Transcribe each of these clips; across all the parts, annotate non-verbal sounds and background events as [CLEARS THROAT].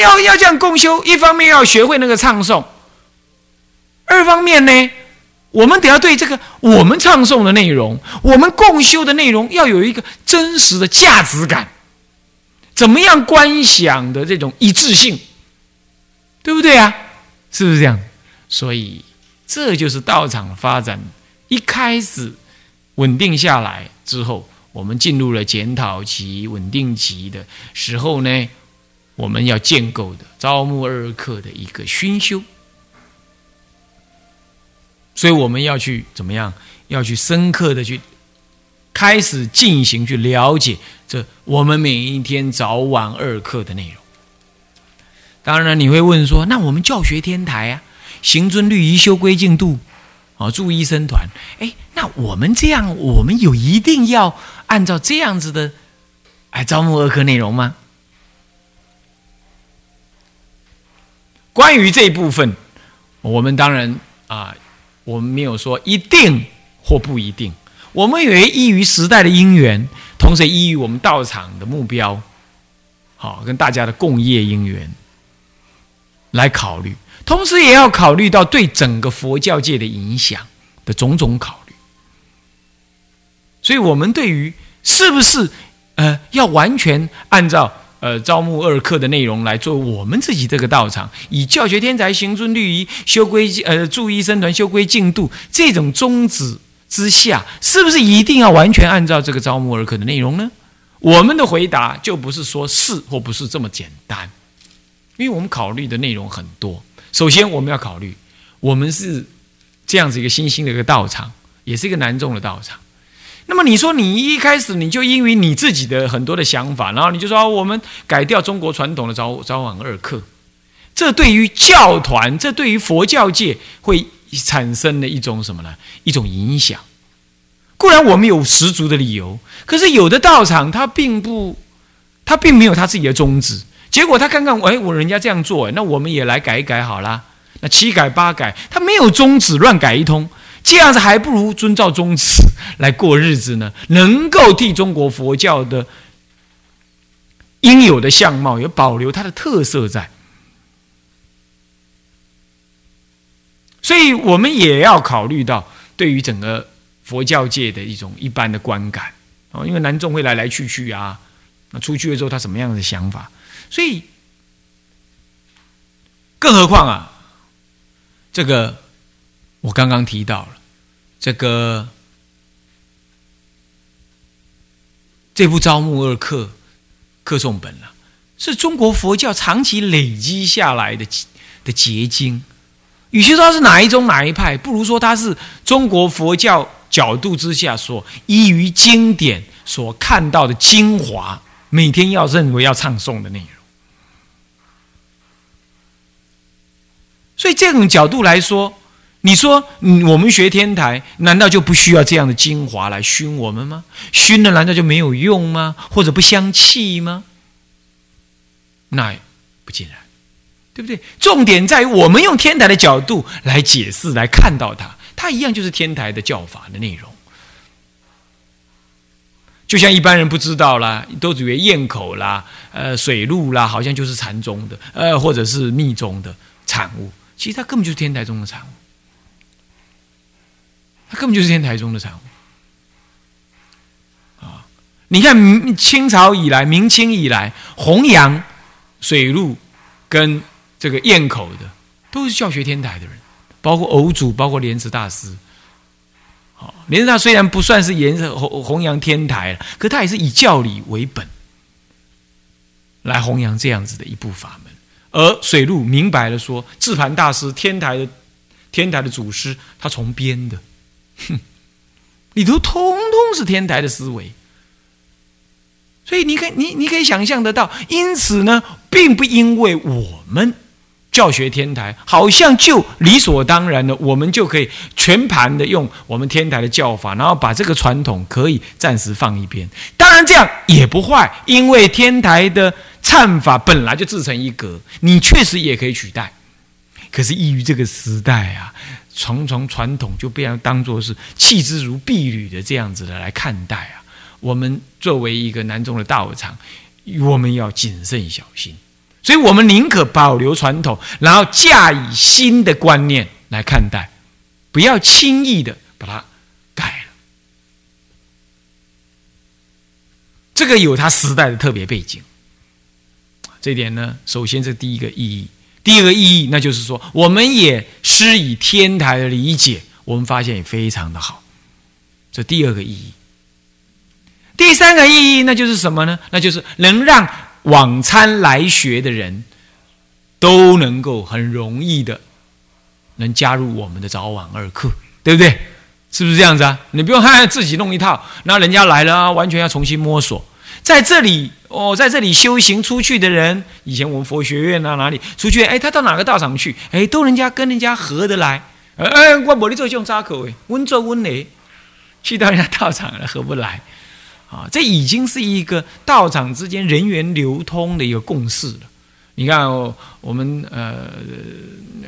要要这样共修，一方面要学会那个唱诵，二方面呢，我们得要对这个我们唱诵的内容，我们共修的内容要有一个真实的价值感，怎么样观想的这种一致性，对不对啊？是不是这样？所以这就是道场发展一开始稳定下来之后，我们进入了检讨期、稳定期的时候呢，我们要建构的招募二课的一个熏修。所以我们要去怎么样？要去深刻的去开始进行去了解这我们每一天早晚二课的内容。当然，你会问说：那我们教学天台啊，行尊律仪修规净度，啊，助医生团，哎，那我们这样，我们有一定要按照这样子的哎招募二课内容吗？关于这一部分，我们当然啊。我们没有说一定或不一定，我们也依于时代的因缘，同时依于我们道场的目标，好跟大家的共业因缘来考虑，同时也要考虑到对整个佛教界的影响的种种考虑。所以，我们对于是不是呃要完全按照。呃，招募二课的内容来做我们自己这个道场，以教学天才、行尊律仪、修规呃助医生团修规进度这种宗旨之下，是不是一定要完全按照这个招募二课的内容呢？我们的回答就不是说是或不是这么简单，因为我们考虑的内容很多。首先，我们要考虑，我们是这样子一个新兴的一个道场，也是一个难众的道场。那么你说你一开始你就因为你自己的很多的想法，然后你就说我们改掉中国传统的早早晚二课，这对于教团，这对于佛教界会产生的一种什么呢？一种影响。固然我们有十足的理由，可是有的道场他并不，他并没有他自己的宗旨。结果他看看，哎，我人家这样做，那我们也来改一改好啦。那七改八改，他没有宗旨，乱改一通。这样子还不如遵照宗旨来过日子呢，能够替中国佛教的应有的相貌有保留它的特色在，所以我们也要考虑到对于整个佛教界的一种一般的观感哦，因为南众会来来去去啊，那出去了之后他什么样的想法，所以更何况啊，这个。我刚刚提到了这个这部招募二课课诵本了，是中国佛教长期累积下来的的结晶。与其说它是哪一宗哪一派，不如说它是中国佛教角度之下所依于经典所看到的精华，每天要认为要唱诵的内容。所以这种角度来说。你说，我们学天台，难道就不需要这样的精华来熏我们吗？熏了难道就没有用吗？或者不相气吗？那不尽然，对不对？重点在于我们用天台的角度来解释、来看到它，它一样就是天台的教法的内容。就像一般人不知道啦，都以为堰口啦、呃水路啦，好像就是禅宗的，呃或者是密宗的产物，其实它根本就是天台中的产物。它根本就是天台宗的产物啊！你看，清朝以来，明清以来，弘扬水陆跟这个堰口的，都是教学天台的人，包括偶主，包括莲池大师。好，莲池大虽然不算是颜弘弘扬天台可他也是以教理为本来弘扬这样子的一部法门。而水陆明白了说，智盘大师天台的天台的祖师，他从编的。哼，[LAUGHS] 里头通通是天台的思维，所以你可你你可以想象得到，因此呢，并不因为我们教学天台，好像就理所当然的，我们就可以全盘的用我们天台的教法，然后把这个传统可以暂时放一边。当然这样也不坏，因为天台的忏法本来就自成一格，你确实也可以取代。可是异于这个时代啊。重重传统就被人当做是弃之如敝履的这样子的来看待啊！我们作为一个南宗的道场，我们要谨慎小心。所以我们宁可保留传统，然后驾以新的观念来看待，不要轻易的把它改了。这个有它时代的特别背景。这点呢，首先是第一个意义。第二个意义，那就是说，我们也施以天台的理解，我们发现也非常的好。这第二个意义。第三个意义，那就是什么呢？那就是能让往参来学的人都能够很容易的能加入我们的早晚二课，对不对？是不是这样子啊？你不用害 [LAUGHS] 自己弄一套，那人家来了啊，完全要重新摸索。在这里哦，在这里修行出去的人，以前我们佛学院啊，哪里出去？哎，他到哪个道场去？哎，都人家跟人家合得来。哎，我冇你做这种扎口哎，温做温雷，去到人家道场了合不来啊！这已经是一个道场之间人员流通的一个共识了。你看，哦我们呃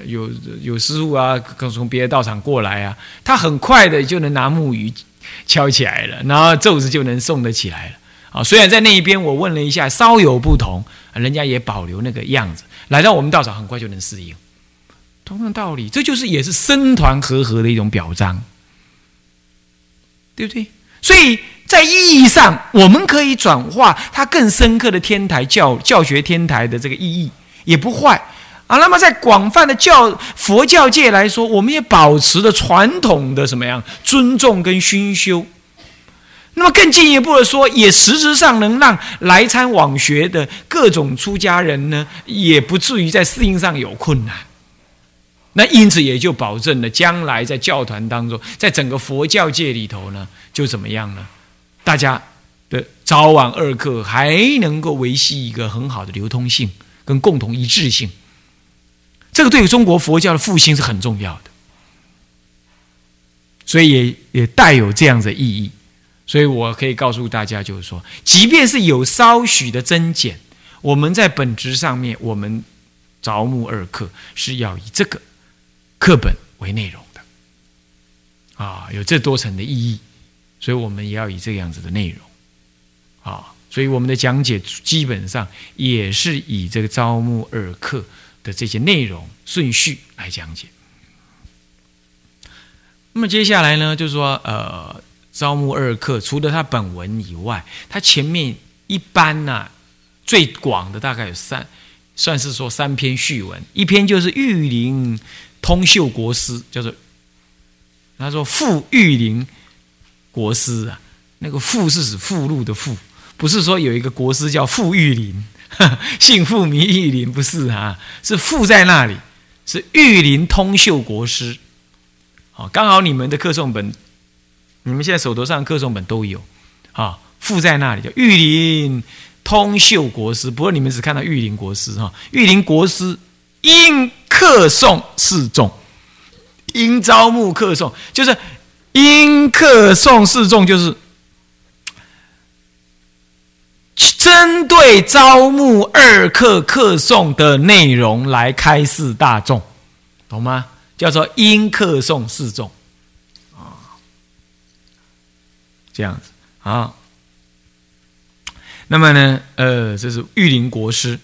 有有师傅啊，刚从别的道场过来啊，他很快的就能拿木鱼敲起来了，然后咒子就能送得起来了。啊，虽然在那一边我问了一下，稍有不同，人家也保留那个样子，来到我们道场很快就能适应。同样道理，这就是也是僧团和合的一种表彰，对不对？所以在意义上，我们可以转化它更深刻的天台教教学天台的这个意义，也不坏啊。那么在广泛的教佛教界来说，我们也保持了传统的什么样尊重跟熏修。那么更进一步的说，也实质上能让来参往学的各种出家人呢，也不至于在适应上有困难。那因此也就保证了将来在教团当中，在整个佛教界里头呢，就怎么样呢？大家的早晚二课还能够维系一个很好的流通性跟共同一致性。这个对于中国佛教的复兴是很重要的，所以也也带有这样的意义。所以我可以告诉大家，就是说，即便是有稍许的增减，我们在本质上面，我们着目二课是要以这个课本为内容的，啊，有这多层的意义，所以我们也要以这样子的内容，啊，所以我们的讲解基本上也是以这个招募二课的这些内容顺序来讲解。那么接下来呢，就是说，呃。招募二课，除了它本文以外，它前面一般呢最广的大概有三，算是说三篇序文，一篇就是玉林通秀国师，叫做他说傅玉林国师啊，那个傅是指附录的傅，不是说有一个国师叫傅玉林，[LAUGHS] 姓傅名玉林，不是啊，是傅在那里，是玉林通秀国师，好，刚好你们的课诵本。你们现在手头上各种本都有，啊，附在那里叫玉林通秀国师。不过你们只看到玉林国师哈，玉林国师因客送示众，因招募客送，就是因客送示众，就是针对招募二课客送的内容来开示大众，懂吗？叫做因客送示众。这样子啊，那么呢，呃，这是玉林国师。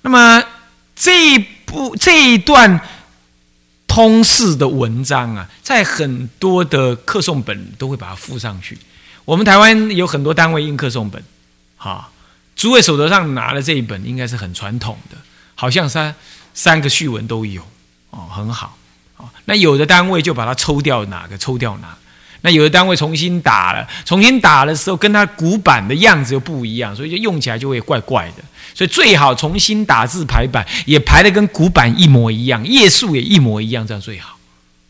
那么这一部这一段通释的文章啊，在很多的课诵本都会把它附上去。我们台湾有很多单位印课诵本，哈，诸位手头上拿的这一本应该是很传统的，好像三三个序文都有哦，很好啊。那有的单位就把它抽掉哪个，抽掉哪。那有的单位重新打了，重新打的时候跟它古板的样子又不一样，所以就用起来就会怪怪的。所以最好重新打字排版，也排的跟古板一模一样，页数也一模一样，这样最好。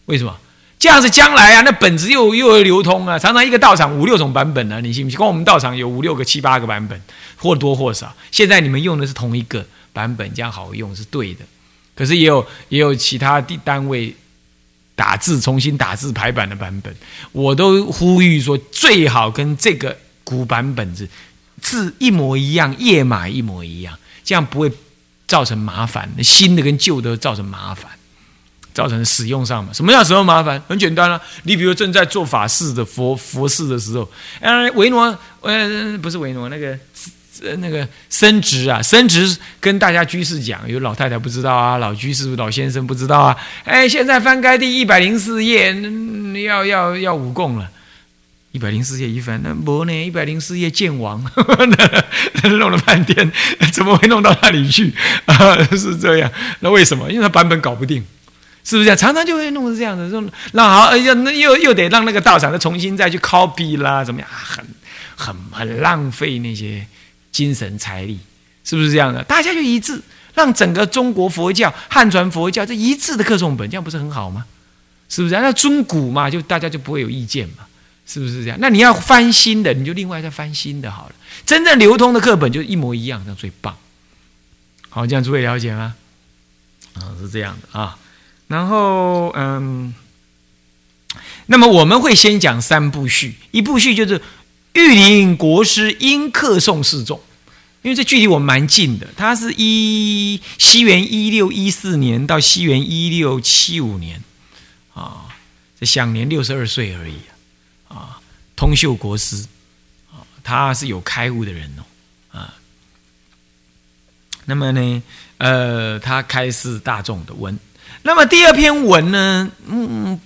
为什么？这样子将来啊，那本子又又会流通啊。常常一个道场五六种版本呢，你信不信？光我们道场有五六个、七八个版本，或多或少。现在你们用的是同一个版本，这样好用是对的。可是也有也有其他的单位。打字重新打字排版的版本，我都呼吁说最好跟这个古版本子字一模一样，页码一模一样，这样不会造成麻烦。新的跟旧的造成麻烦，造成使用上嘛？什么叫使用麻烦？很简单啊，你比如正在做法事的佛佛事的时候，呃，维诺，呃，不是维诺，那个呃那个升职啊，升职跟大家居士讲，有老太太不知道啊，老居士、老先生不知道啊。哎，现在翻开第一百零四页，要要要五供了。一百零四页一翻，那不呢？一百零四页见王，[LAUGHS] 弄了半天，怎么会弄到那里去啊？[LAUGHS] 是这样，那为什么？因为他版本搞不定，是不是这样？常常就会弄成这样的，说那好，哎呀那又又得让那个道长再重新再去 copy 啦，怎么样？很很很浪费那些精神财力，是不是这样的？大家就一致，让整个中国佛教汉传佛教这一致的课诵本，这样不是很好吗？是不是？那尊古嘛，就大家就不会有意见嘛。是不是这样？那你要翻新的，你就另外再翻新的好了。真正流通的课本就一模一样，那最棒。好，这样诸位了解吗？啊，是这样的啊。然后，嗯，那么我们会先讲三部序，一部序就是玉林国师因客诵示众，因为这距离我蛮近的，他是一西元一六一四年到西元一六七五年，啊，这享年六十二岁而已。啊，通秀国师啊，他是有开悟的人哦，啊，那么呢，呃，他开示大众的文，那么第二篇文呢，嗯，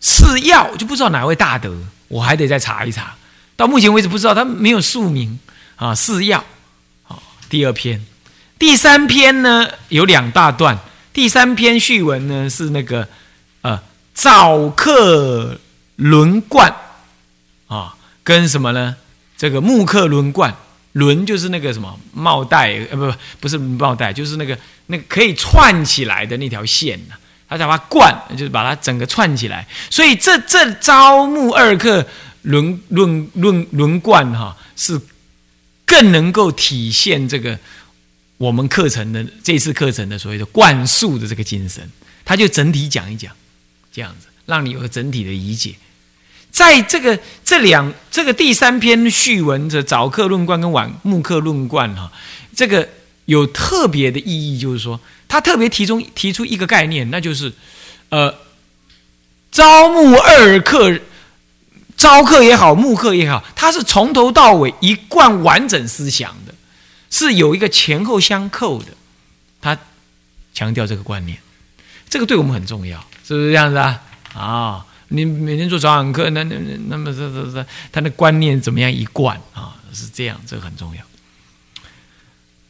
是要就不知道哪位大德，我还得再查一查，到目前为止不知道他没有署名啊，是要啊，第二篇，第三篇呢有两大段，第三篇序文呢是那个呃早客。轮冠啊，跟什么呢？这个木刻轮冠，轮就是那个什么帽带，呃，不不，不是帽带，就是那个那个可以串起来的那条线呢。他把它贯，就是把它整个串起来。所以这这招木二刻轮轮轮轮贯哈，是更能够体现这个我们课程的这次课程的所谓的灌输的这个精神。他就整体讲一讲，这样子让你有个整体的理解。在这个这两这个第三篇序文的早课论贯跟晚木课论贯哈，这个有特别的意义，就是说他特别提出提出一个概念，那就是呃，朝暮二课，朝课也好，暮课也好，他是从头到尾一贯完整思想的，是有一个前后相扣的。他强调这个观念，这个对我们很重要，是不是这样子啊？啊。你每天做早晚课，那那那那么这这这，他的观念怎么样一贯啊？是这样，这个很重要。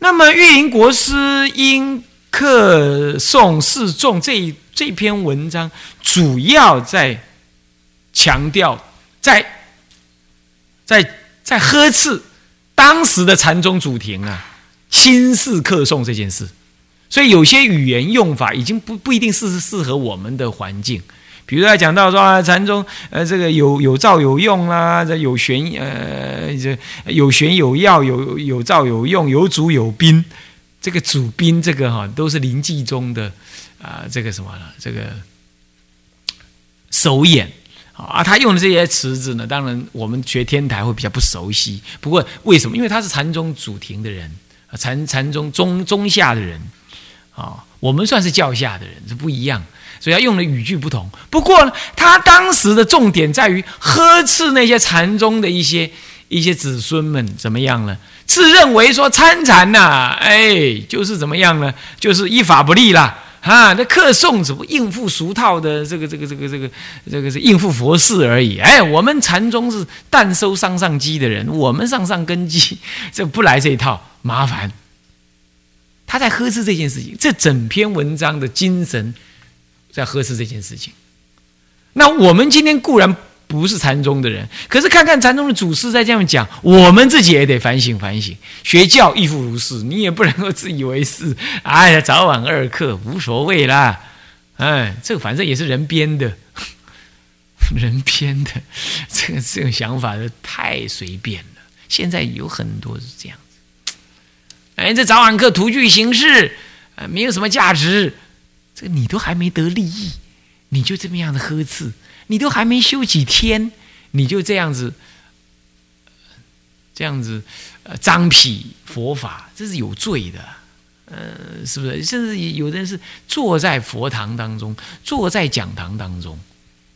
那么玉林国师因课诵示众这这篇文章，主要在强调，在在在呵斥当时的禅宗祖庭啊，轻视课诵这件事，所以有些语言用法已经不不一定是适合我们的环境。比如他讲到说啊，禅宗呃，这个有有照有用啦，这有玄呃，这有玄有要，有有照有用，有主有宾。这个主宾这个哈，都是临济宗的啊，这个什么呢？这个首演啊，他用的这些词子呢，当然我们学天台会比较不熟悉。不过为什么？因为他是禅宗主庭的人，禅禅宗中中下的人啊，我们算是教下的人，是不一样。所以他用的语句不同，不过呢，他当时的重点在于呵斥那些禅宗的一些一些子孙们怎么样呢？自认为说参禅呐，哎，就是怎么样呢？就是依法不立啦，啊，那客诵只不应付俗套的这个这个这个这个这个是应付佛事而已。哎，我们禅宗是但收上上机的人，我们上上根基，这不来这一套麻烦。他在呵斥这件事情，这整篇文章的精神。在呵斥这件事情，那我们今天固然不是禅宗的人，可是看看禅宗的祖师在这样讲，我们自己也得反省反省。学教亦复如是，你也不能够自以为是。哎呀，早晚二课无所谓啦。哎，这个反正也是人编的，[LAUGHS] 人编的，这个这个想法是太随便了。现在有很多是这样子。哎，这早晚课徒具形式，没有什么价值。这个你都还没得利益，你就这么样的呵斥，你都还没修几天，你就这样子，这样子，呃，张皮佛法，这是有罪的，呃，是不是？甚至有的人是坐在佛堂当中，坐在讲堂当中，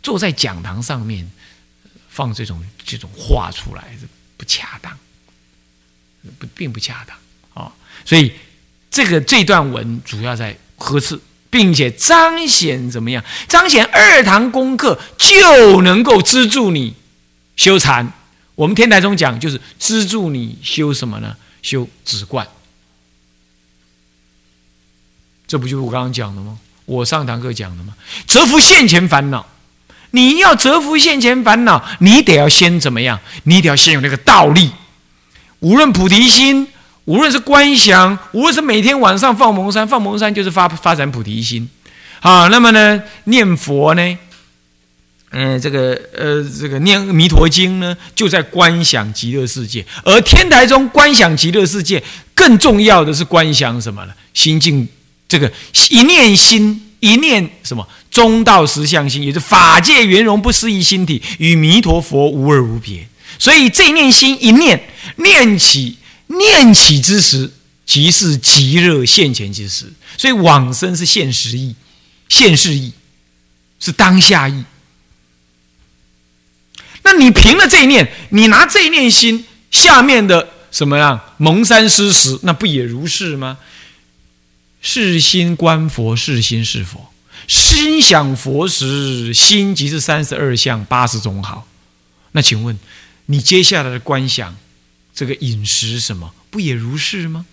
坐在讲堂上面放这种这种话出来，是不恰当，不并不恰当啊。所以这个这段文主要在呵斥，并且彰显怎么样？彰显二堂功课就能够资助你修禅。我们天台中讲就是资助你修什么呢？修止观。这不就是我刚刚讲的吗？我上堂课讲的吗？折服现前烦恼，你要折服现前烦恼，你得要先怎么样？你得要先有那个道力。无论菩提心，无论是观想，无论是每天晚上放蒙山，放蒙山就是发发展菩提心。好，那么呢，念佛呢？嗯，这个呃，这个念弥陀经呢，就在观想极乐世界。而天台中观想极乐世界，更重要的是观想什么呢？心境。这个一念心，一念什么中道实相心，也是法界圆融不思议心体，与弥陀佛无二无别。所以这一念心一念念起，念起之时，即是极热现前之时。所以往生是现实意，现世意，是当下意。那你凭了这一念，你拿这一念心下面的什么呀蒙山施食，那不也如是吗？是心观佛，是心是佛。心想佛时，心即是三十二相八十种好。那请问，你接下来的观想，这个饮食什么，不也如是吗？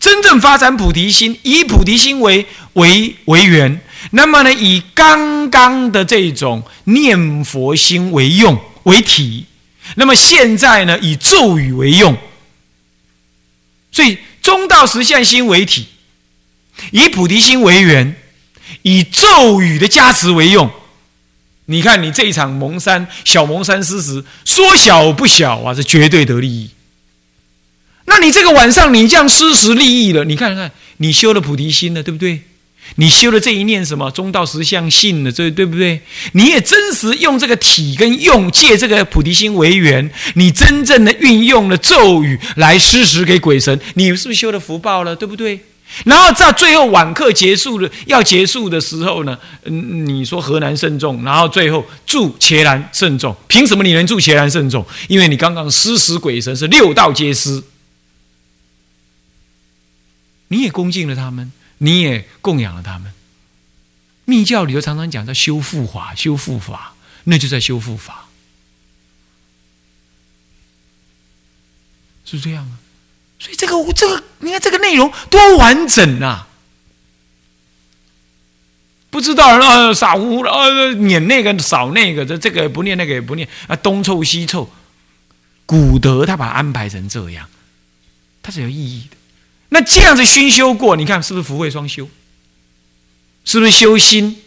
真正发展菩提心，以菩提心为为为源，那么呢，以刚刚的这种念佛心为用为体，那么现在呢，以咒语为用，所以。中道实相心为体，以菩提心为源，以咒语的加持为用。你看，你这一场蒙山小蒙山施食，说小不小啊，是绝对得利益。那你这个晚上你这样施食利益了，你看看，你修了菩提心了，对不对？你修了这一念什么中道实相性的，这对不对？你也真实用这个体跟用借这个菩提心为缘，你真正的运用了咒语来施食给鬼神，你是不是修了福报了？对不对？然后在最后晚课结束了要结束的时候呢，嗯，你说河南慎重，然后最后祝伽蓝慎重，凭什么你能祝伽蓝慎重？因为你刚刚施食鬼神是六道皆施，你也恭敬了他们。你也供养了他们。密教里头常常讲叫修复法，修复法，那就在修复法，是这样啊。所以这个这个，你看这个内容多完整啊！不知道啊，傻乎乎的啊，撵那个扫那个，这这个不念那个也不念啊，东凑西凑。古德他把安排成这样，它是有意义的。那这样子熏修过，你看是不是福慧双修？是不是修心？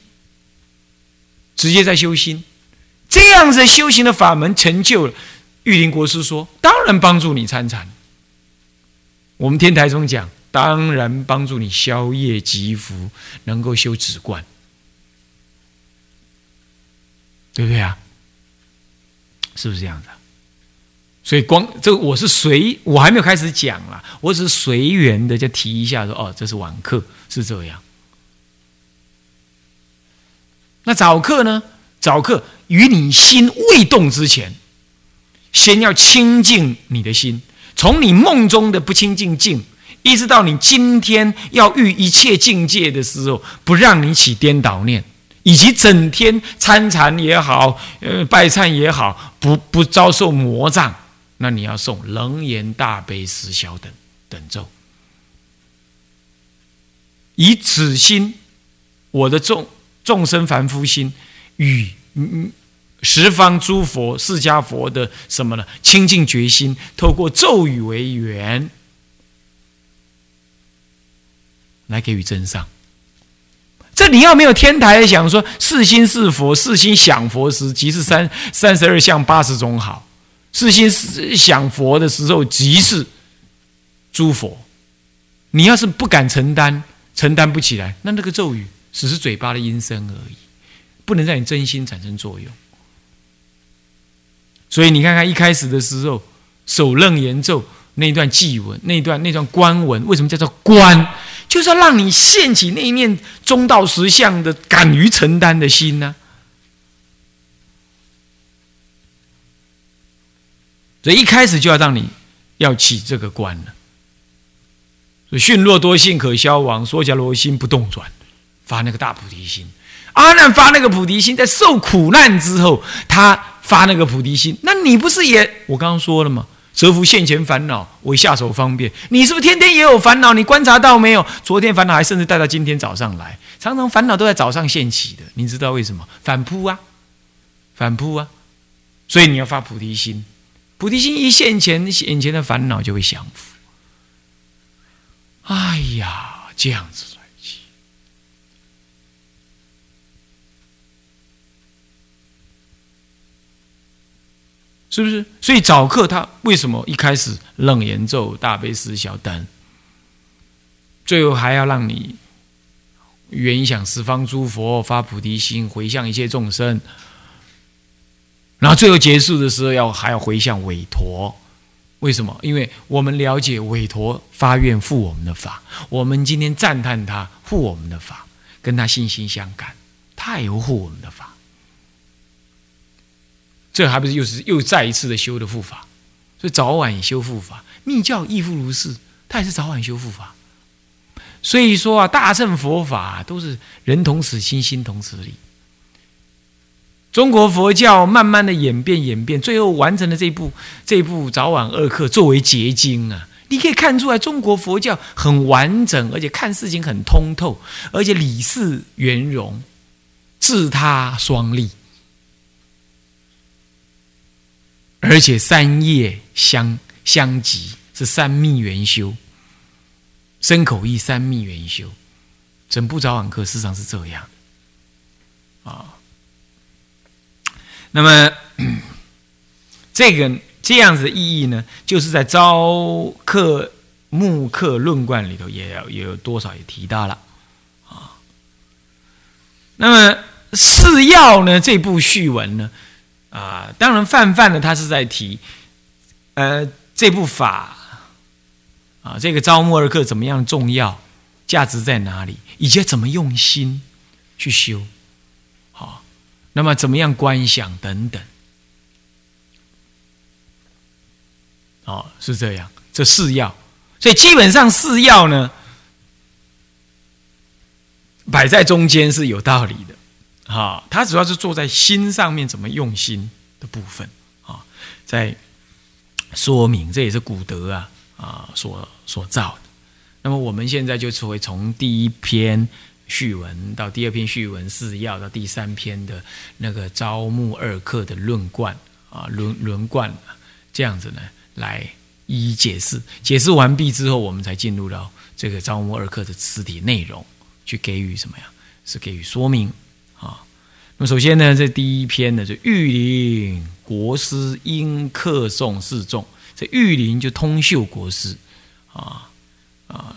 直接在修心，这样子修行的法门成就了。玉林国师说：“当然帮助你参禅。”我们天台中讲：“当然帮助你消业积福，能够修止观，对不对啊？是不是这样子？”所以光这个我是随我还没有开始讲了，我只是随缘的就提一下说哦，这是晚课是这样。那早课呢？早课与你心未动之前，先要清净你的心，从你梦中的不清净境，一直到你今天要遇一切境界的时候，不让你起颠倒念，以及整天参禅也好，呃，拜忏也好，不不遭受魔障。那你要诵楞严大悲十小等等咒，以此心，我的众众生凡夫心，与十方诸佛释迦佛的什么呢？清净决心，透过咒语为缘，来给予真上。这你要没有天台想说，四心是佛，四心想佛时，即是三三十二相八十种好。四心想佛的时候，即是诸佛。你要是不敢承担，承担不起来，那那个咒语只是嘴巴的音声而已，不能让你真心产生作用。所以你看看一开始的时候，首楞严咒那一段祭文，那段那段观文，为什么叫做观？就是要让你现起那一面中道实相的敢于承担的心呢？所以一开始就要让你要起这个观了。所以训若多心可消亡，说假罗心不动转，发那个大菩提心。阿难发那个菩提心，在受苦难之后，他发那个菩提心。那你不是也我刚刚说了吗？折服现前烦恼为下手方便。你是不是天天也有烦恼？你观察到没有？昨天烦恼还甚至带到今天早上来，常常烦恼都在早上现起的。你知道为什么？反扑啊，反扑啊！所以你要发菩提心，菩提心一现前，眼前的烦恼就会降服。哎呀，这样子。是不是？所以早课他为什么一开始楞严咒、大悲思小等，最后还要让你原想十方诸佛发菩提心，回向一切众生，然后最后结束的时候要还要回向韦陀？为什么？因为我们了解韦陀发愿护我们的法，我们今天赞叹他护我们的法，跟他心心相感，他也护我们的法。这还不是又是又再一次的修的护法，所以早晚修护法，密教亦复如是，他也是早晚修护法。所以说啊，大乘佛法都是人同此心，心同此理。中国佛教慢慢的演变演变，最后完成了这部这部早晚二课作为结晶啊！你可以看出来，中国佛教很完整，而且看事情很通透，而且理事圆融，自他双立。而且三业相相即，是三密元修，身口意三密元修，整部早晚课事实上是这样啊。那么 [CLEARS THROAT] 这个这样子的意义呢，就是在朝课暮课论贯里头也有也有多少也提到了啊。那么四要呢这部序文呢？啊，当然，泛泛的他是在提，呃，这部法啊，这个招募二课怎么样重要，价值在哪里，以及怎么用心去修，好，那么怎么样观想等等，哦，是这样，这四要，所以基本上四要呢，摆在中间是有道理的。啊，他主要是坐在心上面怎么用心的部分啊，在说明，这也是古德啊啊所所造的。那么我们现在就是会从第一篇序文到第二篇序文四要到第三篇的那个招募二课的论贯啊论论贯这样子呢来一一解释。解释完毕之后，我们才进入到这个招募二课的词体内容，去给予什么呀？是给予说明。那么首先呢，这第一篇呢，就玉林国师因客诵示众。这玉林就通秀国师啊啊，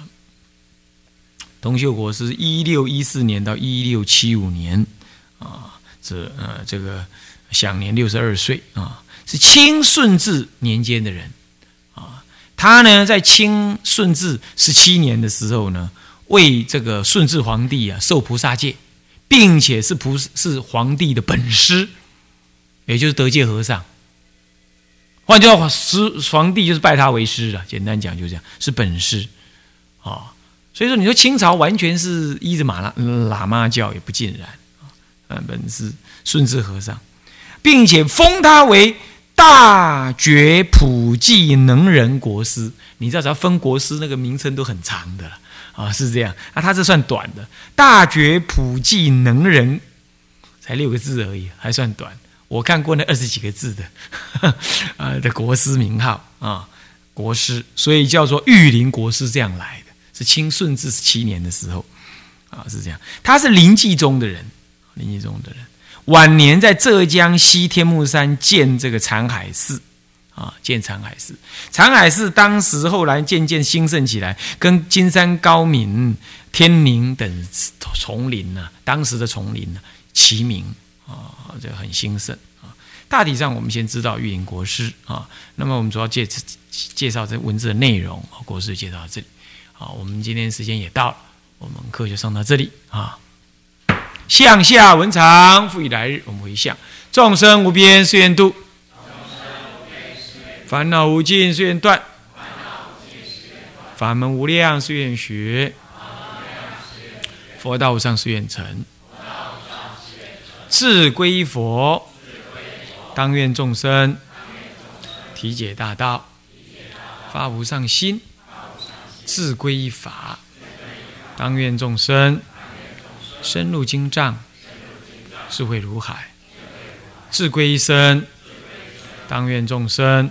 通秀国师一六一四年到一六七五年啊，这呃这个享年六十二岁啊，是清顺治年间的人啊。他呢在清顺治十七年的时候呢，为这个顺治皇帝啊受菩萨戒。并且是菩是皇帝的本师，也就是德界和尚。换句话说，师皇帝就是拜他为师了。简单讲就这样，是本师啊。所以说，你说清朝完全是依着马拉喇嘛教也不尽然啊。本是顺治和尚，并且封他为大觉普济能人国师。你知道，只要封国师，那个名称都很长的了。啊，是这样啊，他这算短的，大觉普济能人，才六个字而已，还算短。我看过那二十几个字的，[LAUGHS] 啊的国师名号啊，国师，所以叫做玉林国师这样来的，是清顺治十七年的时候，啊是这样。他是临济宗的人，临济宗的人，晚年在浙江西天目山建这个禅海寺。啊，建长海寺，长海寺当时后来渐渐兴盛起来，跟金山、高明、天宁等丛林呢，当时的丛林呢齐名啊，这很兴盛啊。大体上，我们先知道玉林国师啊，那么我们主要介介绍这文字的内容，国师介绍到这里。好，我们今天时间也到了，我们课就上到这里啊。向下文长，复以来日，我们回向众生无边誓愿度。烦恼无尽誓愿断，法门无量誓愿学，佛道无上誓愿成。自归佛，当愿众生。体解大道，发无上心；自归法，当愿众生。深入经藏，智慧如海；自归身，当愿众生。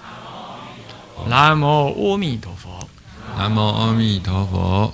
南无阿弥陀佛。南无阿弥陀佛。